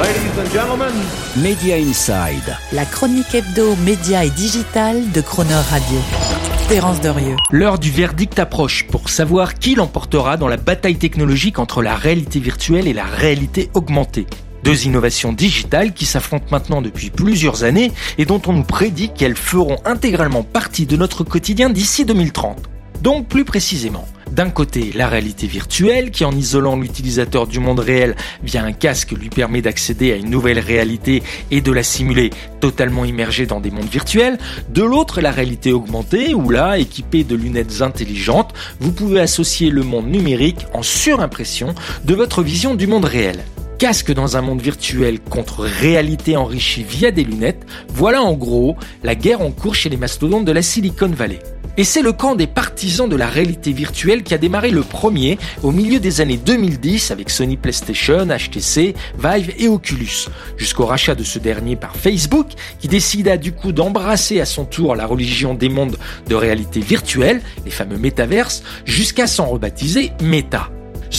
Ladies and gentlemen. Media Inside. La chronique hebdo, média et digital de Croner Radio. Terence Derieux. L'heure du verdict approche pour savoir qui l'emportera dans la bataille technologique entre la réalité virtuelle et la réalité augmentée. Deux innovations digitales qui s'affrontent maintenant depuis plusieurs années et dont on nous prédit qu'elles feront intégralement partie de notre quotidien d'ici 2030. Donc plus précisément, d'un côté, la réalité virtuelle qui, en isolant l'utilisateur du monde réel via un casque, lui permet d'accéder à une nouvelle réalité et de la simuler totalement immergée dans des mondes virtuels. De l'autre, la réalité augmentée où là, équipé de lunettes intelligentes, vous pouvez associer le monde numérique en surimpression de votre vision du monde réel casque dans un monde virtuel contre réalité enrichie via des lunettes, voilà en gros la guerre en cours chez les mastodontes de la Silicon Valley. Et c'est le camp des partisans de la réalité virtuelle qui a démarré le premier au milieu des années 2010 avec Sony PlayStation, HTC, Vive et Oculus, jusqu'au rachat de ce dernier par Facebook qui décida du coup d'embrasser à son tour la religion des mondes de réalité virtuelle, les fameux métaverses, jusqu'à s'en rebaptiser Meta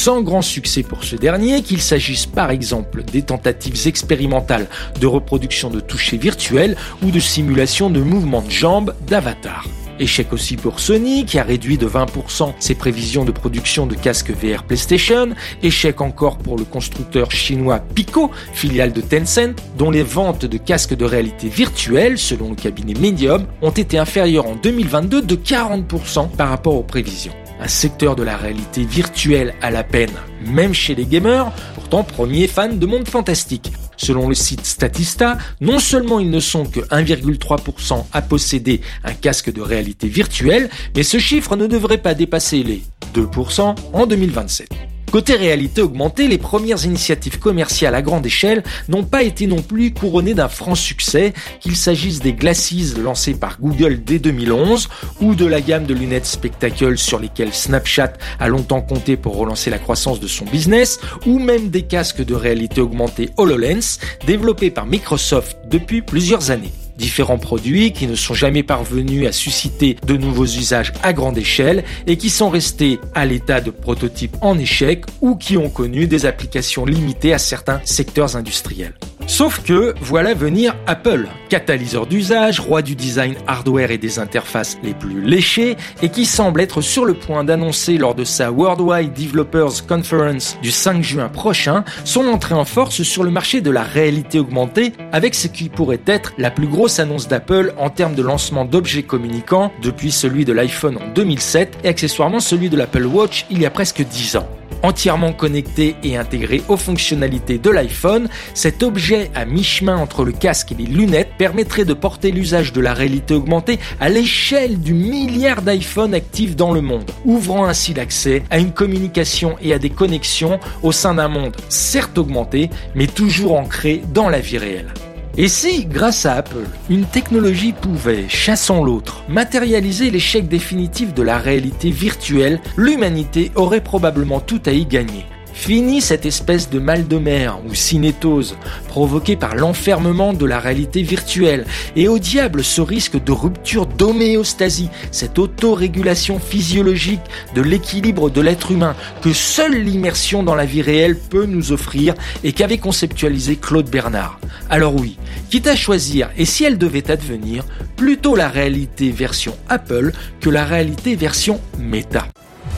sans grand succès pour ce dernier, qu'il s'agisse par exemple des tentatives expérimentales de reproduction de toucher virtuels ou de simulation de mouvements de jambes d'avatar. Échec aussi pour Sony qui a réduit de 20% ses prévisions de production de casques VR PlayStation. Échec encore pour le constructeur chinois Pico, filiale de Tencent, dont les ventes de casques de réalité virtuelle, selon le cabinet Medium, ont été inférieures en 2022 de 40% par rapport aux prévisions un secteur de la réalité virtuelle à la peine, même chez les gamers, pourtant premiers fans de monde fantastique. Selon le site Statista, non seulement ils ne sont que 1,3% à posséder un casque de réalité virtuelle, mais ce chiffre ne devrait pas dépasser les 2% en 2027. Côté réalité augmentée, les premières initiatives commerciales à grande échelle n'ont pas été non plus couronnées d'un franc succès, qu'il s'agisse des Glasses lancés par Google dès 2011 ou de la gamme de lunettes Spectacle sur lesquelles Snapchat a longtemps compté pour relancer la croissance de son business, ou même des casques de réalité augmentée HoloLens développés par Microsoft depuis plusieurs années différents produits qui ne sont jamais parvenus à susciter de nouveaux usages à grande échelle et qui sont restés à l'état de prototype en échec ou qui ont connu des applications limitées à certains secteurs industriels. Sauf que voilà venir Apple, catalyseur d'usage, roi du design hardware et des interfaces les plus léchées, et qui semble être sur le point d'annoncer lors de sa Worldwide Developers Conference du 5 juin prochain son entrée en force sur le marché de la réalité augmentée avec ce qui pourrait être la plus grosse annonce d'Apple en termes de lancement d'objets communicants depuis celui de l'iPhone en 2007 et accessoirement celui de l'Apple Watch il y a presque 10 ans. Entièrement connecté et intégré aux fonctionnalités de l'iPhone, cet objet à mi-chemin entre le casque et les lunettes permettrait de porter l'usage de la réalité augmentée à l'échelle du milliard d'iPhones actifs dans le monde, ouvrant ainsi l'accès à une communication et à des connexions au sein d'un monde certes augmenté, mais toujours ancré dans la vie réelle. Et si, grâce à Apple, une technologie pouvait, chassant l'autre, matérialiser l'échec définitif de la réalité virtuelle, l'humanité aurait probablement tout à y gagner. Fini cette espèce de mal de mer ou cinétose provoquée par l'enfermement de la réalité virtuelle et au diable ce risque de rupture d'homéostasie, cette autorégulation physiologique de l'équilibre de l'être humain que seule l'immersion dans la vie réelle peut nous offrir et qu'avait conceptualisé Claude Bernard. Alors oui, quitte à choisir et si elle devait advenir, plutôt la réalité version Apple que la réalité version Meta.